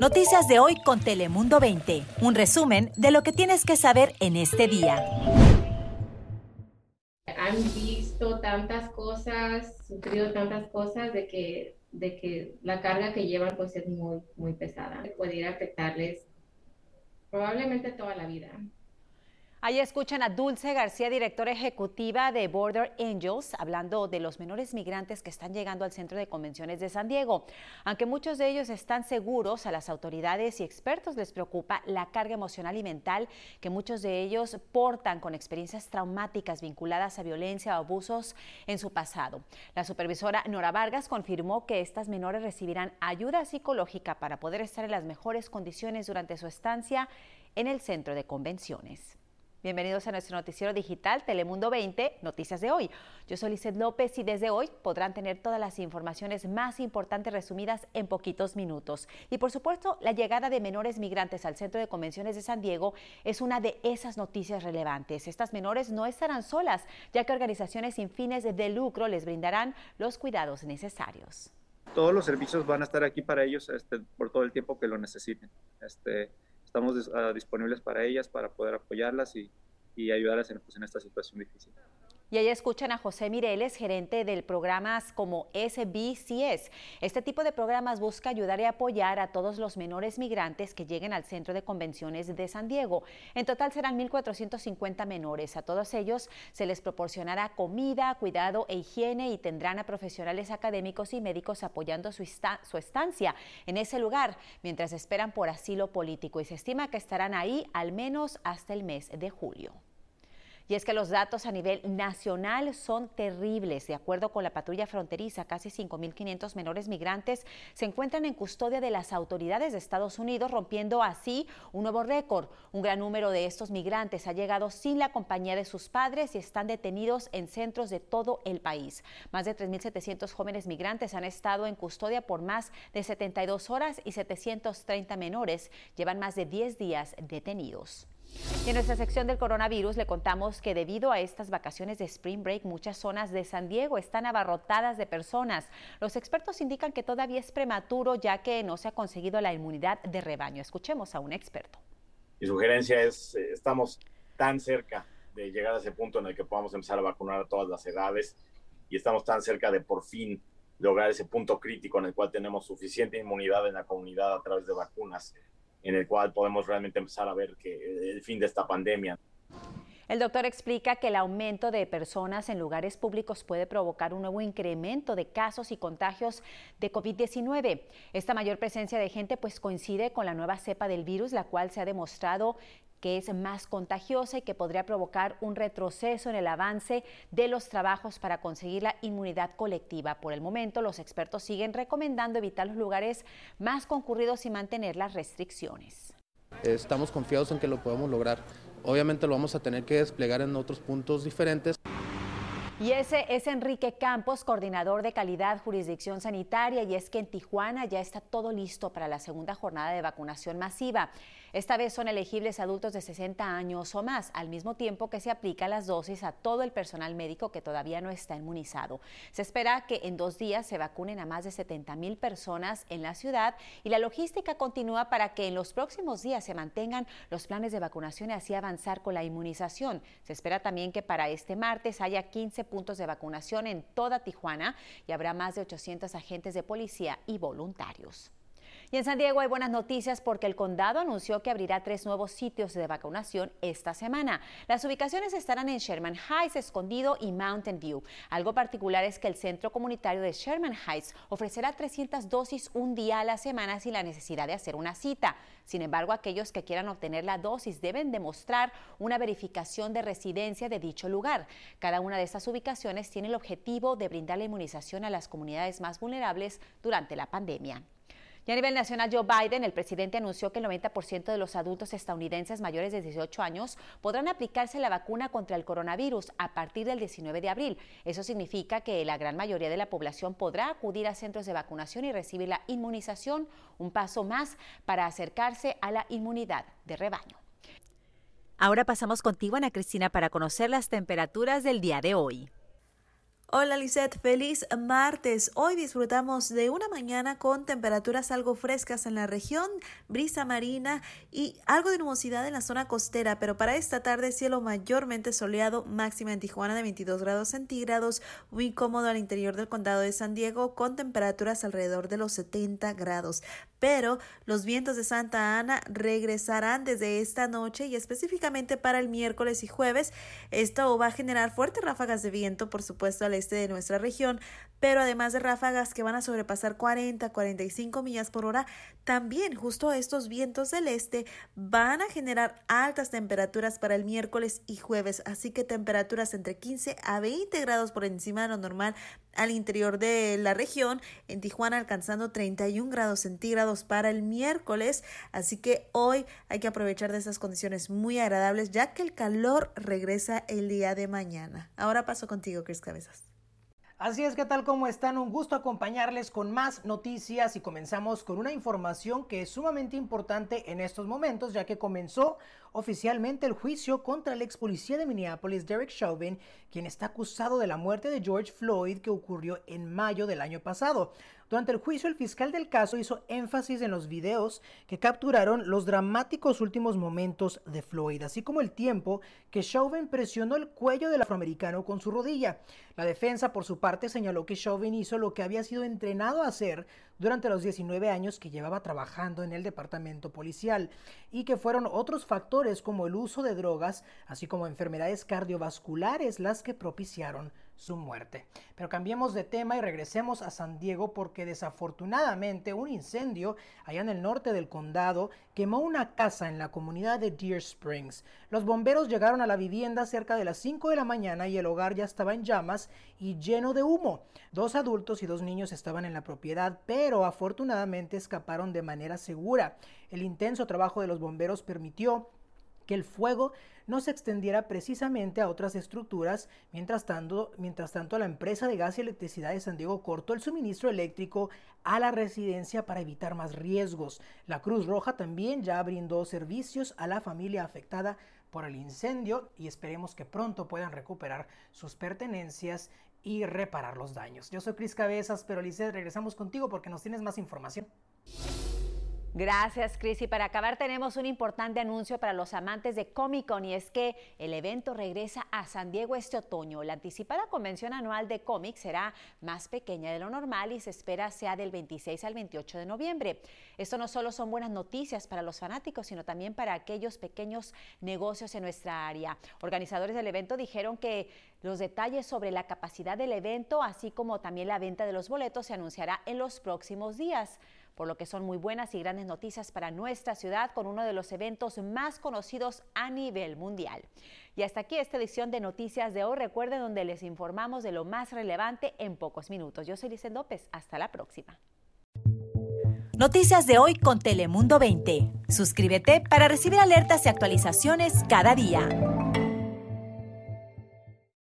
Noticias de hoy con Telemundo 20. Un resumen de lo que tienes que saber en este día. Han visto tantas cosas, sufrido tantas cosas de que, de que la carga que llevan pues es muy, muy pesada. Puede afectarles probablemente toda la vida. Ahí escuchan a Dulce García, directora ejecutiva de Border Angels, hablando de los menores migrantes que están llegando al Centro de Convenciones de San Diego. Aunque muchos de ellos están seguros, a las autoridades y expertos les preocupa la carga emocional y mental que muchos de ellos portan con experiencias traumáticas vinculadas a violencia o abusos en su pasado. La supervisora Nora Vargas confirmó que estas menores recibirán ayuda psicológica para poder estar en las mejores condiciones durante su estancia en el Centro de Convenciones. Bienvenidos a nuestro noticiero digital Telemundo 20, Noticias de hoy. Yo soy Lizeth López y desde hoy podrán tener todas las informaciones más importantes resumidas en poquitos minutos. Y por supuesto, la llegada de menores migrantes al Centro de Convenciones de San Diego es una de esas noticias relevantes. Estas menores no estarán solas, ya que organizaciones sin fines de lucro les brindarán los cuidados necesarios. Todos los servicios van a estar aquí para ellos este, por todo el tiempo que lo necesiten. Este, estamos ah, disponibles para ellas, para poder apoyarlas y, y ayudarlas en, pues, en esta situación difícil. Y ahí escuchan a José Mireles, gerente del programas como SBCS. Este tipo de programas busca ayudar y apoyar a todos los menores migrantes que lleguen al Centro de Convenciones de San Diego. En total serán 1.450 menores. A todos ellos se les proporcionará comida, cuidado e higiene y tendrán a profesionales académicos y médicos apoyando su, su estancia en ese lugar mientras esperan por asilo político y se estima que estarán ahí al menos hasta el mes de julio. Y es que los datos a nivel nacional son terribles. De acuerdo con la patrulla fronteriza, casi 5.500 menores migrantes se encuentran en custodia de las autoridades de Estados Unidos, rompiendo así un nuevo récord. Un gran número de estos migrantes ha llegado sin la compañía de sus padres y están detenidos en centros de todo el país. Más de 3.700 jóvenes migrantes han estado en custodia por más de 72 horas y 730 menores llevan más de 10 días detenidos. Y en nuestra sección del coronavirus le contamos que debido a estas vacaciones de Spring Break, muchas zonas de San Diego están abarrotadas de personas. Los expertos indican que todavía es prematuro ya que no se ha conseguido la inmunidad de rebaño. Escuchemos a un experto. Mi sugerencia es, eh, estamos tan cerca de llegar a ese punto en el que podamos empezar a vacunar a todas las edades y estamos tan cerca de por fin lograr ese punto crítico en el cual tenemos suficiente inmunidad en la comunidad a través de vacunas en el cual podemos realmente empezar a ver que el fin de esta pandemia. El doctor explica que el aumento de personas en lugares públicos puede provocar un nuevo incremento de casos y contagios de COVID-19. Esta mayor presencia de gente pues coincide con la nueva cepa del virus, la cual se ha demostrado que es más contagiosa y que podría provocar un retroceso en el avance de los trabajos para conseguir la inmunidad colectiva. Por el momento, los expertos siguen recomendando evitar los lugares más concurridos y mantener las restricciones. Estamos confiados en que lo podemos lograr. Obviamente lo vamos a tener que desplegar en otros puntos diferentes. Y ese es Enrique Campos, coordinador de calidad jurisdicción sanitaria, y es que en Tijuana ya está todo listo para la segunda jornada de vacunación masiva. Esta vez son elegibles adultos de 60 años o más, al mismo tiempo que se aplica las dosis a todo el personal médico que todavía no está inmunizado. Se espera que en dos días se vacunen a más de 70 mil personas en la ciudad y la logística continúa para que en los próximos días se mantengan los planes de vacunación y así avanzar con la inmunización. Se espera también que para este martes haya 15 puntos de vacunación en toda Tijuana y habrá más de 800 agentes de policía y voluntarios. Y en San Diego hay buenas noticias porque el condado anunció que abrirá tres nuevos sitios de vacunación esta semana. Las ubicaciones estarán en Sherman Heights, Escondido y Mountain View. Algo particular es que el centro comunitario de Sherman Heights ofrecerá 300 dosis un día a la semana sin la necesidad de hacer una cita. Sin embargo, aquellos que quieran obtener la dosis deben demostrar una verificación de residencia de dicho lugar. Cada una de estas ubicaciones tiene el objetivo de brindar la inmunización a las comunidades más vulnerables durante la pandemia. Y a nivel nacional, Joe Biden, el presidente, anunció que el 90% de los adultos estadounidenses mayores de 18 años podrán aplicarse la vacuna contra el coronavirus a partir del 19 de abril. Eso significa que la gran mayoría de la población podrá acudir a centros de vacunación y recibir la inmunización, un paso más para acercarse a la inmunidad de rebaño. Ahora pasamos contigo, Ana Cristina, para conocer las temperaturas del día de hoy. Hola Lisette, feliz martes. Hoy disfrutamos de una mañana con temperaturas algo frescas en la región, brisa marina y algo de nubosidad en la zona costera, pero para esta tarde cielo mayormente soleado, máxima en Tijuana de 22 grados centígrados, muy cómodo al interior del condado de San Diego con temperaturas alrededor de los 70 grados. Pero los vientos de Santa Ana regresarán desde esta noche y específicamente para el miércoles y jueves. Esto va a generar fuertes ráfagas de viento, por supuesto, al este de nuestra región, pero además de ráfagas que van a sobrepasar 40, 45 millas por hora, también justo estos vientos del este van a generar altas temperaturas para el miércoles y jueves, así que temperaturas entre 15 a 20 grados por encima de lo normal al interior de la región, en Tijuana alcanzando 31 grados centígrados para el miércoles, así que hoy hay que aprovechar de esas condiciones muy agradables ya que el calor regresa el día de mañana. Ahora paso contigo, Chris Cabezas. Así es que tal como están, un gusto acompañarles con más noticias y comenzamos con una información que es sumamente importante en estos momentos ya que comenzó oficialmente el juicio contra el ex policía de Minneapolis, Derek Chauvin, quien está acusado de la muerte de George Floyd que ocurrió en mayo del año pasado. Durante el juicio, el fiscal del caso hizo énfasis en los videos que capturaron los dramáticos últimos momentos de Floyd, así como el tiempo que Chauvin presionó el cuello del afroamericano con su rodilla. La defensa, por su parte, señaló que Chauvin hizo lo que había sido entrenado a hacer durante los 19 años que llevaba trabajando en el departamento policial y que fueron otros factores como el uso de drogas, así como enfermedades cardiovasculares las que propiciaron su muerte. Pero cambiemos de tema y regresemos a San Diego porque desafortunadamente un incendio allá en el norte del condado quemó una casa en la comunidad de Deer Springs. Los bomberos llegaron a la vivienda cerca de las 5 de la mañana y el hogar ya estaba en llamas y lleno de humo. Dos adultos y dos niños estaban en la propiedad, pero afortunadamente escaparon de manera segura. El intenso trabajo de los bomberos permitió que el fuego no se extendiera precisamente a otras estructuras. Mientras tanto, mientras tanto, la empresa de gas y electricidad de San Diego cortó el suministro eléctrico a la residencia para evitar más riesgos. La Cruz Roja también ya brindó servicios a la familia afectada por el incendio y esperemos que pronto puedan recuperar sus pertenencias y reparar los daños. Yo soy Cris Cabezas, pero Lice, regresamos contigo porque nos tienes más información. Gracias, Chris. Y para acabar tenemos un importante anuncio para los amantes de Comic Con y es que el evento regresa a San Diego este otoño. La anticipada convención anual de cómics será más pequeña de lo normal y se espera sea del 26 al 28 de noviembre. Esto no solo son buenas noticias para los fanáticos, sino también para aquellos pequeños negocios en nuestra área. Organizadores del evento dijeron que los detalles sobre la capacidad del evento, así como también la venta de los boletos, se anunciará en los próximos días por lo que son muy buenas y grandes noticias para nuestra ciudad con uno de los eventos más conocidos a nivel mundial. Y hasta aquí esta edición de Noticias de hoy. Recuerden donde les informamos de lo más relevante en pocos minutos. Yo soy Lice López. Hasta la próxima. Noticias de hoy con Telemundo 20. Suscríbete para recibir alertas y actualizaciones cada día.